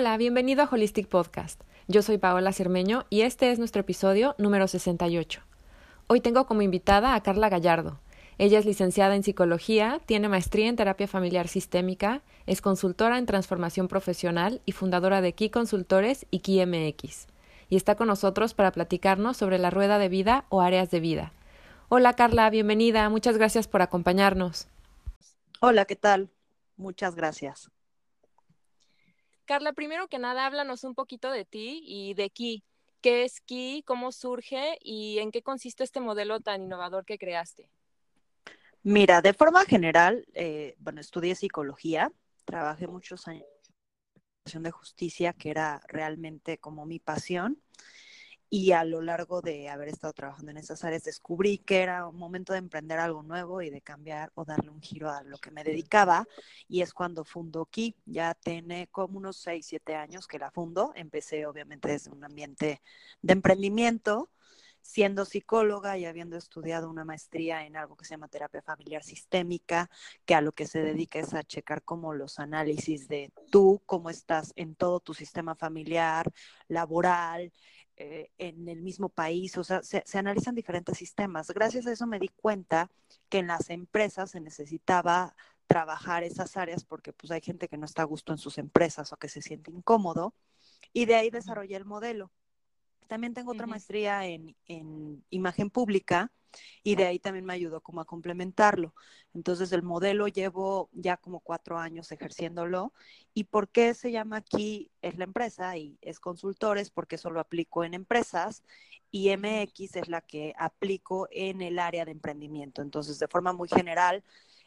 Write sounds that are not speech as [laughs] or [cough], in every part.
Hola, bienvenido a Holistic Podcast. Yo soy Paola Cermeño y este es nuestro episodio número 68. Hoy tengo como invitada a Carla Gallardo. Ella es licenciada en psicología, tiene maestría en terapia familiar sistémica, es consultora en transformación profesional y fundadora de Key Consultores y Key MX. Y está con nosotros para platicarnos sobre la rueda de vida o áreas de vida. Hola Carla, bienvenida. Muchas gracias por acompañarnos. Hola, ¿qué tal? Muchas gracias. Carla, primero que nada, háblanos un poquito de ti y de Key. ¿Qué es Key? ¿Cómo surge? ¿Y en qué consiste este modelo tan innovador que creaste? Mira, de forma general, eh, bueno, estudié psicología, trabajé muchos años en de justicia, que era realmente como mi pasión y a lo largo de haber estado trabajando en esas áreas descubrí que era un momento de emprender algo nuevo y de cambiar o darle un giro a lo que me dedicaba y es cuando fundo Ki. Ya tiene como unos 6, 7 años que la fundo. Empecé obviamente desde un ambiente de emprendimiento, siendo psicóloga y habiendo estudiado una maestría en algo que se llama terapia familiar sistémica, que a lo que se dedica es a checar como los análisis de tú, cómo estás en todo tu sistema familiar, laboral, eh, en el mismo país, o sea, se, analizan diferentes sistemas. Gracias a eso me di cuenta que en las empresas se necesitaba trabajar esas áreas porque pues hay gente que no está a gusto en sus empresas o que se siente incómodo y de ahí desarrollé el modelo. También tengo otra maestría en, en, imagen pública y de ahí también me ayudó como a complementarlo. Entonces el modelo llevo ya como cuatro años ejerciéndolo. ¿Y por qué se llama aquí? Es la empresa y es consultores porque eso lo aplico en empresas y MX es la que aplico en el área de emprendimiento. Entonces de forma muy general,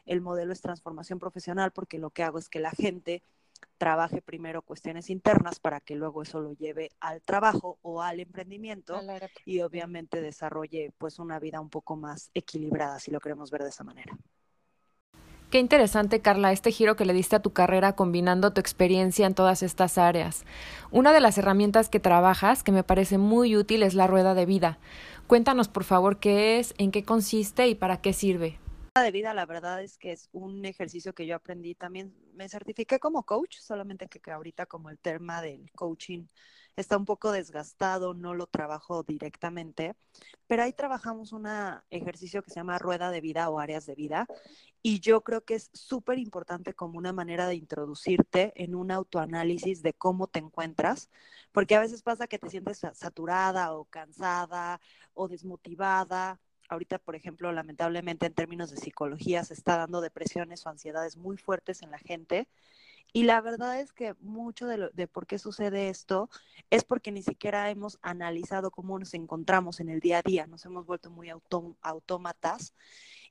el modelo es transformación profesional porque lo que hago es que la gente trabaje primero cuestiones internas para que luego eso lo lleve al trabajo o al emprendimiento y obviamente desarrolle pues una vida un poco más equilibrada si lo queremos ver de esa manera. Qué interesante, Carla, este giro que le diste a tu carrera combinando tu experiencia en todas estas áreas. Una de las herramientas que trabajas que me parece muy útil es la rueda de vida. Cuéntanos, por favor, qué es, en qué consiste y para qué sirve de vida, la verdad es que es un ejercicio que yo aprendí también. Me certifiqué como coach, solamente que, que, ahorita como el tema del coaching está un poco desgastado, no lo trabajo directamente, pero ahí trabajamos un ejercicio que se llama rueda de vida o áreas de vida y yo creo que es súper importante como una manera de introducirte en un autoanálisis de cómo te encuentras, porque a veces pasa que te sientes saturada o cansada o desmotivada ahorita, por ejemplo, lamentablemente en términos de psicología se está dando depresiones o ansiedades muy fuertes en la gente. Y la verdad es que mucho de, de, por qué sucede esto es porque ni siquiera hemos analizado cómo nos encontramos en el día a día, nos hemos vuelto muy autómatas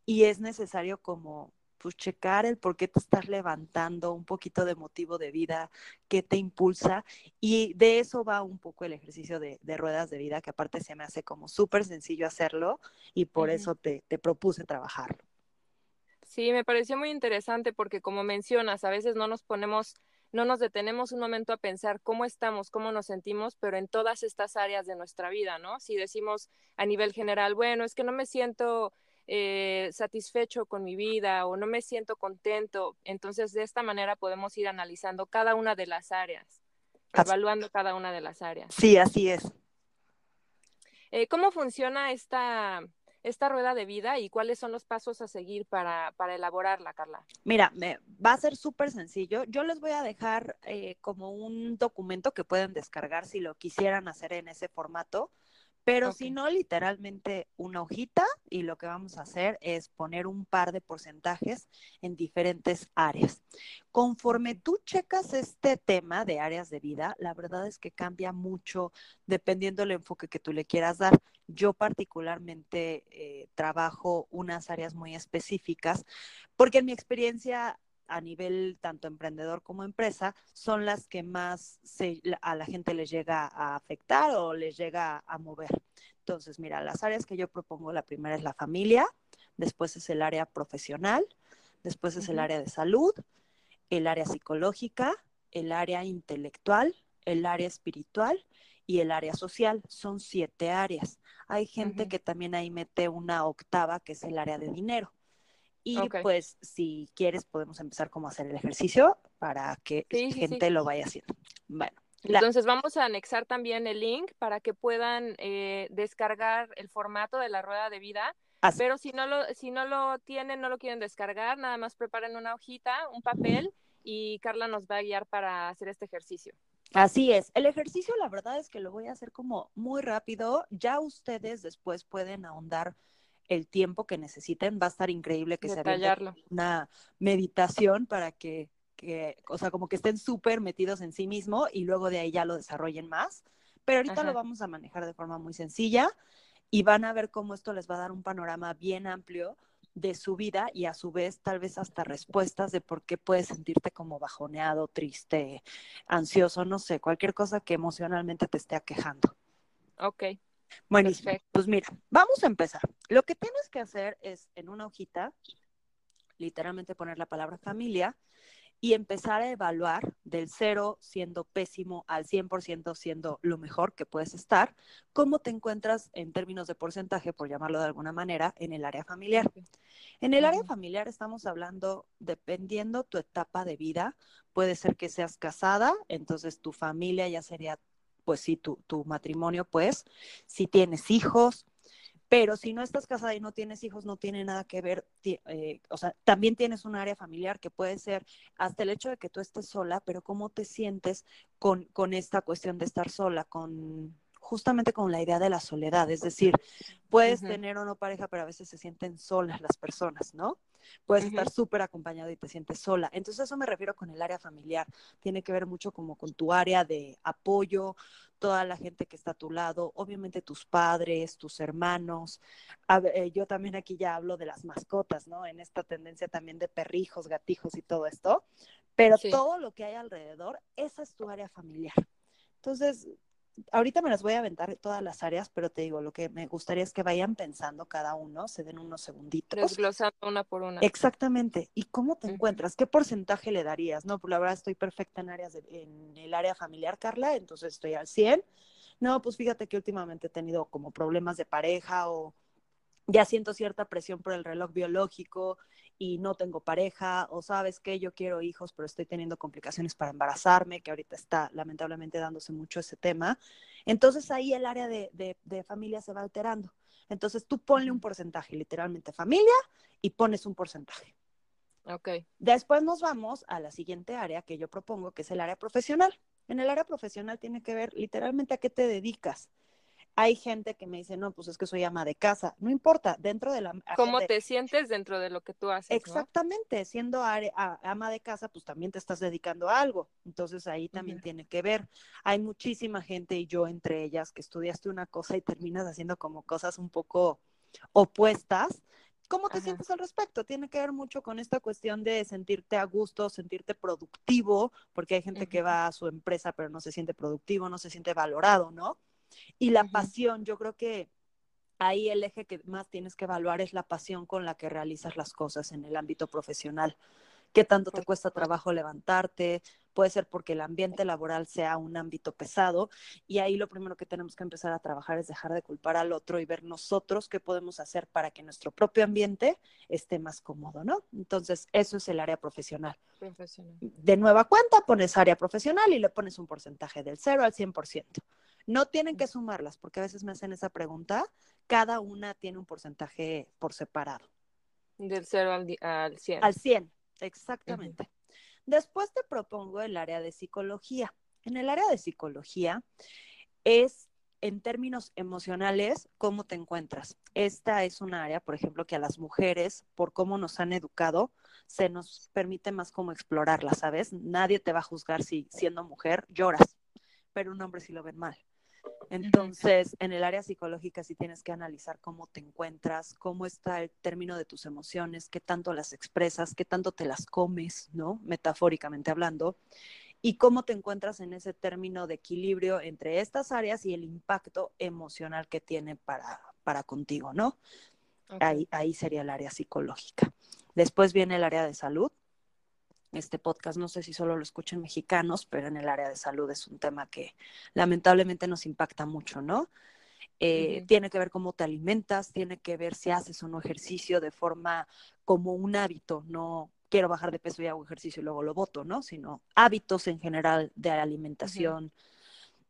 y es necesario como pues checar el por qué te estás levantando, un poquito de motivo de vida, qué te impulsa. Y de eso va un poco el ejercicio de, ruedas de vida, que aparte se me hace como súper sencillo hacerlo y por eso te, te propuse trabajarlo. Sí, me pareció muy interesante porque como mencionas, a veces no nos ponemos no nos detenemos un momento a pensar cómo estamos, cómo nos sentimos, pero en todas estas áreas de nuestra vida, ¿no? Si decimos a nivel general, bueno, es que no me siento eh, satisfecho con mi vida o no me siento contento. Entonces, de esta manera podemos ir analizando cada una de las áreas, evaluando cada una de las áreas. Sí, así es. Eh, ¿Cómo funciona esta, esta rueda de vida y cuáles son los pasos a seguir para, para elaborarla, Carla? Mira, me, va a ser súper sencillo. Yo les voy a dejar eh, como un documento que pueden descargar si lo quisieran hacer en ese formato. Pero si no, literalmente una hojita y lo que vamos a hacer es poner un par de porcentajes en diferentes áreas. Conforme tú checas este tema de áreas de vida, la verdad es que cambia mucho dependiendo del enfoque que tú le quieras dar. Yo particularmente eh, trabajo unas áreas muy específicas porque en mi experiencia a nivel tanto emprendedor como empresa son las que más a la gente les llega a afectar o les llega a mover. Entonces, mira, las áreas que yo propongo, la primera es la familia, después es el área profesional, después es el área de salud, el área psicológica, el área intelectual, el área espiritual y el área social. Son siete áreas. Hay gente que también ahí mete una octava, que es el área de dinero. Y pues si quieres podemos empezar como a hacer el ejercicio para que la gente lo vaya haciendo. Bueno. Entonces vamos a anexar también el link para que puedan eh, descargar el formato de la rueda de vida. Pero si no lo si no lo tienen, no lo quieren descargar, nada más preparen una hojita, un papel y Carla nos va a guiar para hacer este ejercicio. Así es. El ejercicio, la verdad es que lo voy a hacer como muy rápido. Ya ustedes después pueden ahondar el tiempo que necesiten. Va a estar increíble que se haga una meditación para que, que, o sea, como que estén súper metidos en sí mismo y luego de ahí ya lo desarrollen más. Pero ahorita lo vamos a manejar de forma muy sencilla y van a ver cómo esto les va a dar un panorama bien amplio de su vida y a su vez tal vez hasta respuestas de por qué puedes sentirte como bajoneado, triste, ansioso, no sé, cualquier cosa que emocionalmente te esté aquejando. Ok. Buenísimo. Pues mira, vamos a empezar. Lo que tienes que hacer es en una hojita, literalmente poner la palabra familia y empezar a evaluar del cero siendo pésimo al 100% siendo lo mejor que puedes estar, cómo te encuentras en términos de porcentaje, por llamarlo de alguna manera, en el área familiar. En el área familiar estamos hablando, dependiendo tu etapa de vida, puede ser que seas casada, entonces tu familia ya sería pues sí, tu, tu matrimonio, pues, si tienes hijos, pero si no estás casada y no tienes hijos, no tiene nada que ver, eh, o sea, también tienes un área familiar que puede ser hasta el hecho de que tú estés sola, pero cómo te sientes con, con esta cuestión de estar sola, con justamente con la idea de la soledad, es decir, puedes tener o no pareja, pero a veces se sienten solas las personas, ¿no? Puedes estar súper acompañado y te sientes sola. Entonces, eso me refiero con el área familiar. Tiene que ver mucho como con tu área de apoyo, toda la gente que está a tu lado, obviamente tus padres, tus hermanos. Eh, yo también aquí ya hablo de las mascotas, ¿no? En esta tendencia también de perrijos, gatijos y todo esto. Pero todo lo que hay alrededor, esa es tu área familiar. Entonces, ahorita me las voy a aventar todas las áreas, pero te digo, lo que me gustaría es que vayan pensando cada uno, se den unos segunditos. Desglosando una por una. Exactamente. ¿Y cómo te encuentras? ¿Qué porcentaje le darías? No, pues la verdad estoy perfecta en áreas en el área familiar, Carla, entonces estoy al 100. No, pues fíjate que últimamente he tenido como problemas de pareja o ya siento cierta presión por el reloj biológico y no tengo pareja, o sabes que yo quiero hijos, pero estoy teniendo complicaciones para embarazarme, que ahorita está lamentablemente dándose mucho ese tema. Entonces ahí el área de, de, familia se va alterando. Entonces tú ponle un porcentaje, literalmente familia, y pones un porcentaje. Ok. Después nos vamos a la siguiente área que yo propongo, que es el área profesional. En el área profesional tiene que ver literalmente a qué te dedicas. Hay gente que me dice, no, pues es que soy ama de casa. No importa, dentro de la... ¿Cómo te sientes dentro de lo que tú haces? Exactamente, siendo ama de casa, pues también te estás dedicando a algo. Entonces ahí también tiene que ver. Hay muchísima gente y yo entre ellas que estudiaste una cosa y terminas haciendo como cosas un poco opuestas. ¿Cómo te sientes al respecto? Tiene que ver mucho con esta cuestión de sentirte a gusto, sentirte productivo, porque hay gente que va a su empresa pero no se siente productivo, no se siente valorado, ¿no? Y la pasión, yo creo que ahí el eje que más tienes que evaluar es la pasión con la que realizas las cosas en el ámbito profesional. ¿Qué tanto te cuesta trabajo levantarte? Puede ser porque el ambiente laboral sea un ámbito pesado y ahí lo primero que tenemos que empezar a trabajar es dejar de culpar al otro y ver nosotros qué podemos hacer para que nuestro propio ambiente esté más cómodo, ¿no? Entonces, eso es el área profesional. profesional. De nueva cuenta, pones área profesional y le pones un porcentaje del 0 al 100%. No tienen que sumarlas, porque a veces me hacen esa pregunta. Cada una tiene un porcentaje por separado. Del 0 al, al 100. Al 100, exactamente. Después te propongo el área de psicología. En el área de psicología es en términos emocionales, ¿cómo te encuentras? Esta es un área, por ejemplo, que a las mujeres, por cómo nos han educado, se nos permite más como explorarla, ¿sabes? Nadie te va a juzgar si siendo mujer lloras, pero un hombre sí lo ven mal. Entonces, en el área psicológica sí tienes que analizar cómo te encuentras, cómo está el término de tus emociones, qué tanto las expresas, qué tanto te las comes, ¿no? Metafóricamente hablando, y cómo te encuentras en ese término de equilibrio entre estas áreas y el impacto emocional que tiene para, para contigo, ¿no? Ahí, ahí sería el área psicológica. Después viene el área de salud, este podcast. No sé si solo lo escuchan mexicanos, pero en el área de salud es un tema que lamentablemente nos impacta mucho, ¿no? eh, tiene que ver cómo te alimentas, tiene que ver si haces o no ejercicio de forma como un hábito, no quiero bajar de peso y hago ejercicio y luego lo voto, ¿no? Sino hábitos en general de alimentación.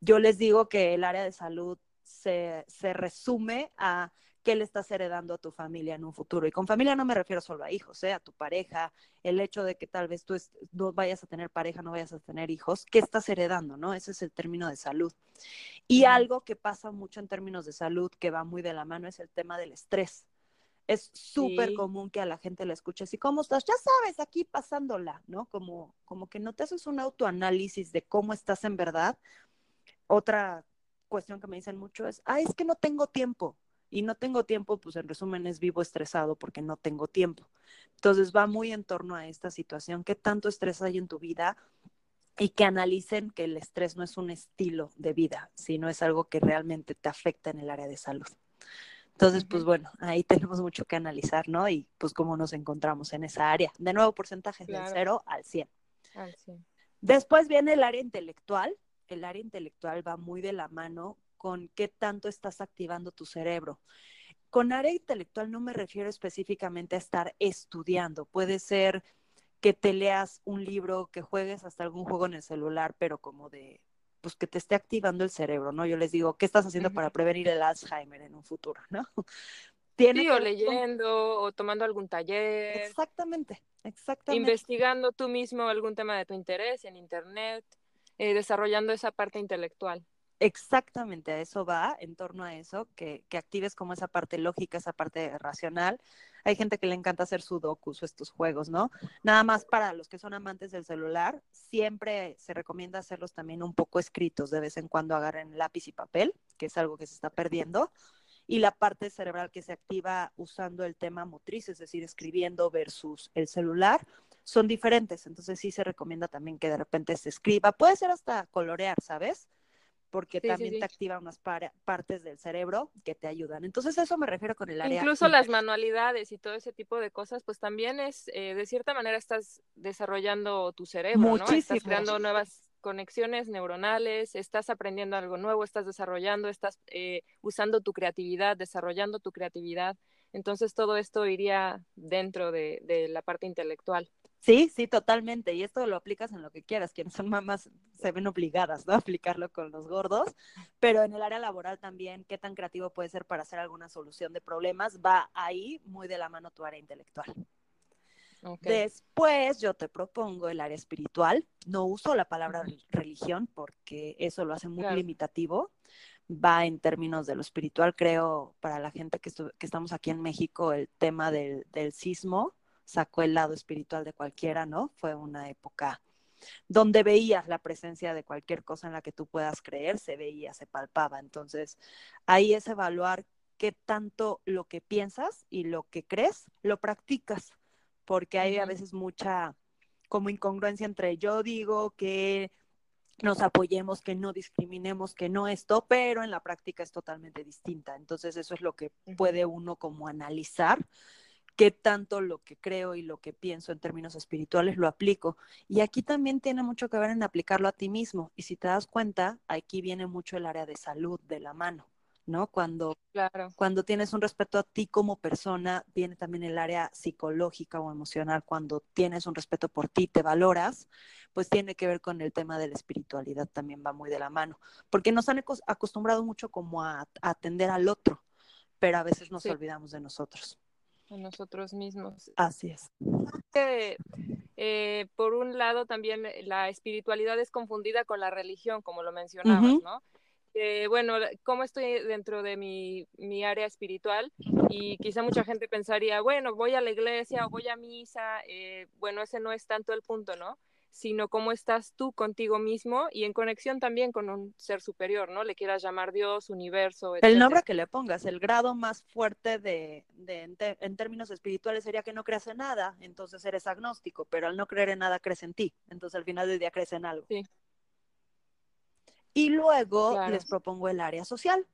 Yo les digo que el área de salud se, se resume a qué le estás heredando a tu familia en un futuro. Y con familia no me refiero solo a hijos, ¿eh? a tu pareja, el hecho de que tal vez tú no vayas a tener pareja, no vayas a tener hijos, ¿qué estás heredando? ¿no? Ese es el término de salud. Y algo que pasa mucho en términos de salud, que va muy de la mano, es el tema del estrés. Es súper común que a la gente le escuches, ¿y cómo estás? Ya sabes, aquí pasándola, ¿no? Como, como que no te haces un autoanálisis de cómo estás en verdad. Otra cuestión que me dicen mucho es, ah, es que no tengo tiempo y no tengo tiempo, pues en resumen es vivo estresado porque no tengo tiempo. Entonces va muy en torno a esta situación, qué tanto estrés hay en tu vida y que analicen que el estrés no es un estilo de vida, sino es algo que realmente te afecta en el área de salud. Entonces, pues bueno, ahí tenemos mucho que analizar, ¿no? Y pues cómo nos encontramos en esa área. De nuevo, porcentaje de 0 al 100. Al 100. Después viene el área intelectual. El área intelectual va muy de la mano con qué tanto estás activando tu cerebro. Con área intelectual no me refiero específicamente a estar estudiando. Puede ser que te leas un libro, que juegues hasta algún juego en el celular, pero como de, pues que te esté activando el cerebro, ¿no? Yo les digo, ¿qué estás haciendo para prevenir el Alzheimer en un futuro, ¿no? [laughs] ¿Tiene sí, o leyendo, o tomando algún taller. Exactamente, exactamente. Investigando tú mismo algún tema de tu interés en Internet, eh, desarrollando esa parte intelectual. Exactamente, a eso va, en torno a eso, que, que, actives como esa parte lógica, esa parte racional. Hay gente que le encanta hacer sudokus o estos juegos, ¿no? Nada más para los que son amantes del celular, siempre se recomienda hacerlos también un poco escritos, de vez en cuando agarren lápiz y papel, que es algo que se está perdiendo, y la parte cerebral que se activa usando el tema motriz, es decir, escribiendo versus el celular, son diferentes. Entonces sí se recomienda también que de repente se escriba, puede ser hasta colorear, ¿sabes? Porque también te activa unas partes del cerebro que te ayudan. Entonces, eso me refiero con el área. Incluso las manualidades y todo ese tipo de cosas, pues también es, eh, de cierta manera, estás desarrollando tu cerebro, ¿no? Estás creando nuevas conexiones neuronales, estás aprendiendo algo nuevo, estás desarrollando, estás eh, usando tu creatividad, desarrollando tu creatividad. Entonces, todo esto iría dentro de, de la parte intelectual. Sí, sí, totalmente. Y esto lo aplicas en lo que quieras. Quienes son mamás se ven obligadas, ¿no? A [laughs] aplicarlo con los gordos. Pero en el área laboral también, qué tan creativo puede ser para hacer alguna solución de problemas, va ahí muy de la mano tu área intelectual. Después yo te propongo el área espiritual. No uso la palabra religión porque eso lo hace muy limitativo. Va en términos de lo espiritual. Creo, para la gente que, que estamos aquí en México, el tema del, del sismo sacó el lado espiritual de cualquiera, ¿no? Fue una época donde veías la presencia de cualquier cosa en la que tú puedas creer, se veía, se palpaba. Entonces, ahí es evaluar qué tanto lo que piensas y lo que crees lo practicas, porque hay a veces mucha como incongruencia entre yo digo que nos apoyemos, que no discriminemos, que no esto, pero en la práctica es totalmente distinta. Entonces, eso es lo que puede uno como analizar qué tanto lo que creo y lo que pienso en términos espirituales lo aplico. Y aquí también tiene mucho que ver en aplicarlo a ti mismo. Y si te das cuenta, aquí viene mucho el área de salud de la mano. ¿no? Cuando, claro. cuando tienes un respeto a ti como persona, viene también el área psicológica o emocional. Cuando tienes un respeto por ti, te valoras, pues tiene que ver con el tema de la espiritualidad, también va muy de la mano. Porque nos han acostumbrado mucho como a, atender al otro, pero a veces nos olvidamos de nosotros nosotros mismos. Así es. Eh, por un lado, también la espiritualidad es confundida con la religión, como lo mencionabas, ¿no? bueno, ¿cómo estoy dentro de mi, mi, área espiritual? Y quizá mucha gente pensaría, bueno, voy a la iglesia o voy a misa, eh, bueno, ese no es tanto el punto, ¿no? Sino cómo estás tú contigo mismo y en conexión también con un ser superior, ¿no? Le quieras llamar Dios, universo. El nombre que le pongas, el grado más fuerte de, en, términos espirituales sería que no creas en nada, entonces eres agnóstico, pero al no creer en nada crees en ti, entonces al final del día crees en algo. Sí. Y luego les propongo el área social.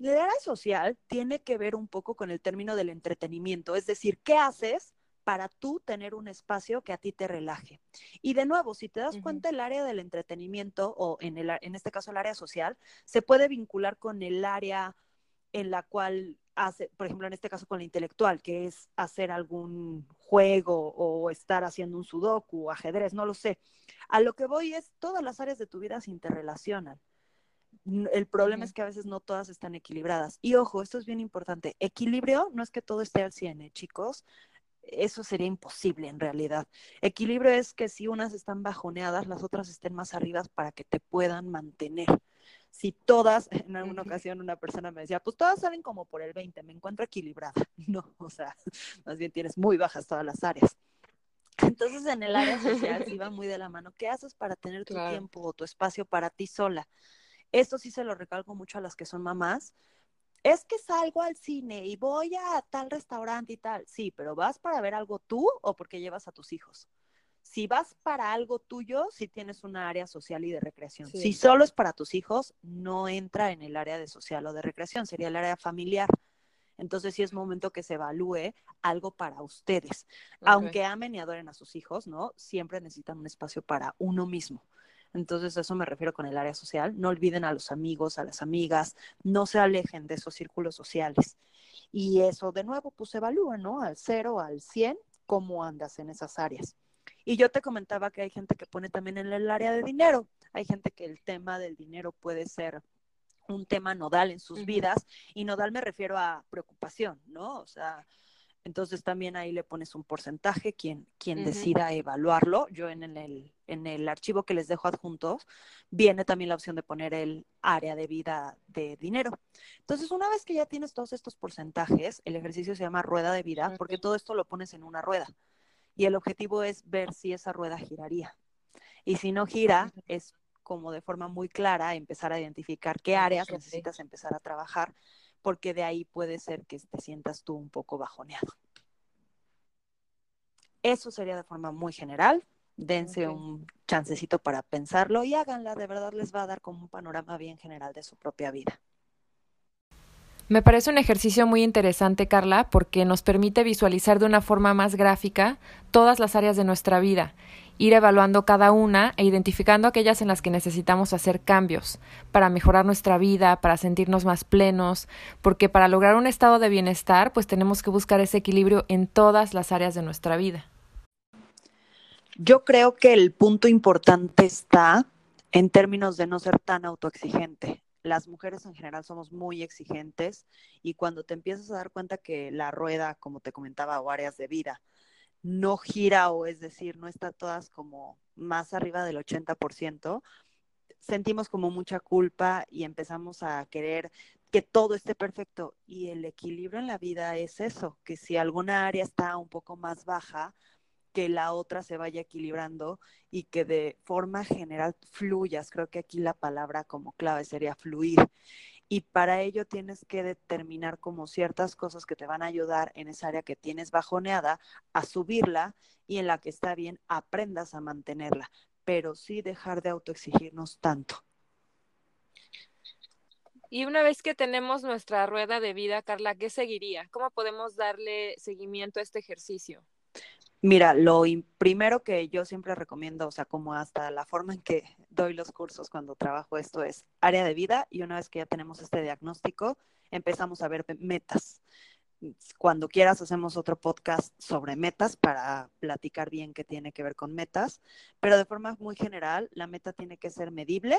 El área social tiene que ver un poco con el término del entretenimiento, es decir, ¿qué haces para tú tener un espacio que a ti te relaje. Y de nuevo, si te das cuenta, el área del entretenimiento o en, el, en este caso el área social se puede vincular con el área en la cual hace, por ejemplo, en este caso con la intelectual, que es hacer algún juego o estar haciendo un sudoku, ajedrez, no lo sé. A lo que voy es, todas las áreas de tu vida se interrelacionan. El problema es que a veces no todas están equilibradas. Y ojo, esto es bien importante. Equilibrio no es que todo esté al 100, ¿eh, chicos. Eso sería imposible en realidad. Equilibrio es que si unas están bajoneadas, las otras estén más arriba para que te puedan mantener si todas, en alguna ocasión una persona me decía, pues todas salen como por el 20, me encuentro equilibrada. [laughs] No, o sea, más bien tienes muy bajas todas las áreas. Entonces en el área social se iba [laughs] muy de la mano. ¿Qué haces para tener tu tiempo o tu espacio para ti sola? Esto sí se lo recalco mucho a las que son mamás. Es que salgo al cine y voy a tal restaurante y tal. Sí, pero ¿vas para ver algo tú o porque llevas a tus hijos? si vas para algo tuyo, si tienes una área social y de recreación. Si solo es para tus hijos, no entra en el área de social o de recreación, sería el área familiar. Entonces sí es momento que se evalúe algo para ustedes. Aunque amen y adoren a sus hijos, ¿no? Siempre necesitan un espacio para uno mismo. Entonces, eso me refiero con el área social. No olviden a los amigos, a las amigas, no se alejen de esos círculos sociales. Y eso, de nuevo, pues evalúa, ¿no? Al cero, al cien, cómo andas en esas áreas. Y yo te comentaba que hay gente que pone también en el área de dinero. Hay gente que el tema del dinero puede ser un tema nodal en sus vidas y nodal me refiero a preocupación, ¿no? O sea, entonces también ahí le pones un porcentaje, quien, quien decida evaluarlo. Yo en el, en el archivo que les dejo adjuntos viene también la opción de poner el área de vida de dinero. Entonces, una vez que ya tienes todos estos porcentajes, el ejercicio se llama rueda de vida, porque todo esto lo pones en una rueda y el objetivo es ver si esa rueda giraría. Y si no gira, es como de forma muy clara empezar a identificar qué áreas necesitas empezar a trabajar, porque de ahí puede ser que te sientas tú un poco bajoneado. Eso sería de forma muy general. Dense un chancecito para pensarlo y háganla, de verdad les va a dar como un panorama bien general de su propia vida. Me parece un ejercicio muy interesante, Carla, porque nos permite visualizar de una forma más gráfica todas las áreas de nuestra vida, ir evaluando cada una e identificando aquellas en las que necesitamos hacer cambios para mejorar nuestra vida, para sentirnos más plenos, porque para lograr un estado de bienestar, pues tenemos que buscar ese equilibrio en todas las áreas de nuestra vida. Yo creo que el punto importante está en términos de no ser tan autoexigente las mujeres en general somos muy exigentes y cuando te empiezas a dar cuenta que la rueda, como te comentaba, o áreas de vida, no gira o es decir, no está todas como más arriba del 80%, sentimos como mucha culpa y empezamos a querer que todo esté perfecto. Y el equilibrio en la vida es eso, que si alguna área está un poco más baja, que la otra se vaya equilibrando y que de forma general fluyas. Creo que aquí la palabra como clave sería fluir. Y para ello tienes que determinar como ciertas cosas que te van a ayudar en esa área que tienes bajoneada a subirla y en la que está bien aprendas a mantenerla, pero sí dejar de autoexigirnos tanto. Y una vez que tenemos nuestra rueda de vida, Carla, ¿qué seguiría? ¿Cómo podemos darle seguimiento a este ejercicio? Mira, lo primero que yo siempre recomiendo, o sea, como hasta la forma en que doy los cursos cuando trabajo esto es área de vida y una vez que ya tenemos este diagnóstico, empezamos a ver metas. Cuando quieras hacemos otro podcast sobre metas para platicar bien qué tiene que ver con metas, pero de forma muy general, la meta tiene que ser medible,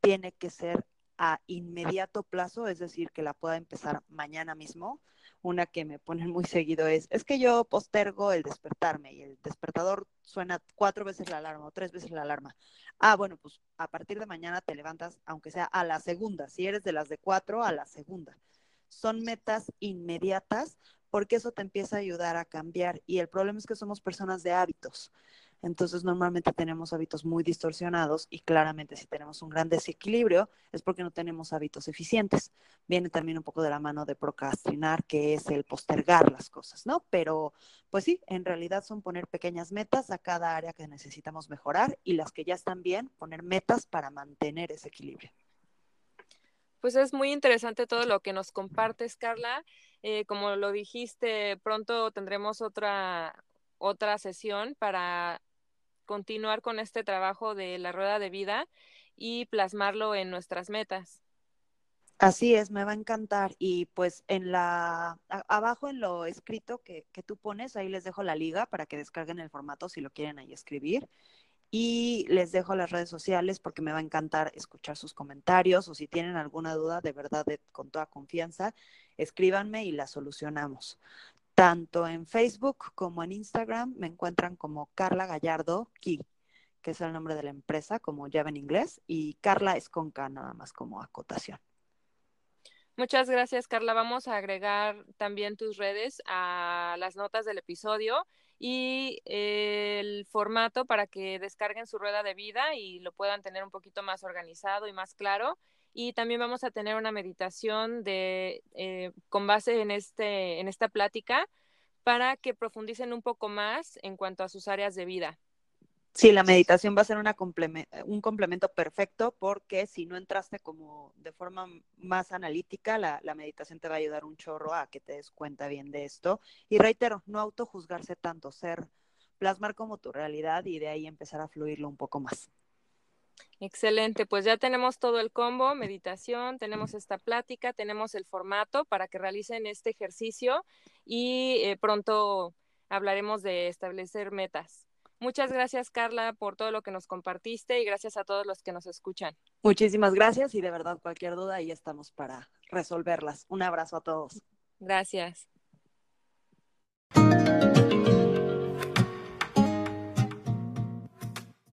tiene que ser a inmediato plazo, es decir, que la pueda empezar mañana mismo una que me ponen muy seguido es, es que yo postergo el despertarme y el despertador suena cuatro veces la alarma o tres veces la alarma. Ah, bueno, pues a partir de mañana te levantas, aunque sea a la segunda, si eres de las de cuatro, a la segunda. Son metas inmediatas porque eso te empieza a ayudar a cambiar y el problema es que somos personas de hábitos. Entonces normalmente tenemos hábitos muy distorsionados y claramente si tenemos un gran desequilibrio es porque no tenemos hábitos eficientes. Viene también un poco de la mano de procrastinar, que es el postergar las cosas, ¿no? Pero pues sí, en realidad son poner pequeñas metas a cada área que necesitamos mejorar y las que ya están bien, poner metas para mantener ese equilibrio. Pues es muy interesante todo lo que nos compartes, Carla. Eh, como lo dijiste, pronto tendremos otra, otra sesión para continuar con este trabajo de la rueda de vida y plasmarlo en nuestras metas. Así es, me va a encantar. Y pues en la, abajo en lo escrito que, que, tú pones, ahí les dejo la liga para que descarguen el formato si lo quieren ahí escribir. Y les dejo las redes sociales porque me va a encantar escuchar sus comentarios o si tienen alguna duda, de verdad, con toda confianza, escríbanme y la solucionamos. Tanto en Facebook como en Instagram me encuentran como Carla Gallardo Key, que es el nombre de la empresa, como llave en inglés, y Carla es con K nada más como acotación. Muchas gracias, Carla. Vamos a agregar también tus redes a las notas del episodio y el formato para que descarguen su rueda de vida y lo puedan tener un poquito más organizado y más claro. Y también vamos a tener una meditación de, eh, con base en, este, en esta plática para que profundicen un poco más en cuanto a sus áreas de vida. Sí, la meditación va a ser un complemento perfecto porque si no entraste como de forma más analítica, la, la, meditación te va a ayudar un chorro a que te des cuenta bien de esto. Y reitero, no autojuzgarse tanto, ser, plasmar como tu realidad y de ahí empezar a fluirlo un poco más. Excelente, pues ya tenemos todo el combo, meditación, tenemos esta plática, tenemos el formato para que realicen este ejercicio y eh, pronto hablaremos de establecer metas. Muchas gracias, Carla, por todo lo que nos compartiste y gracias a todos los que nos escuchan. Muchísimas gracias y de verdad cualquier duda ahí estamos para resolverlas. Un abrazo a todos. Gracias.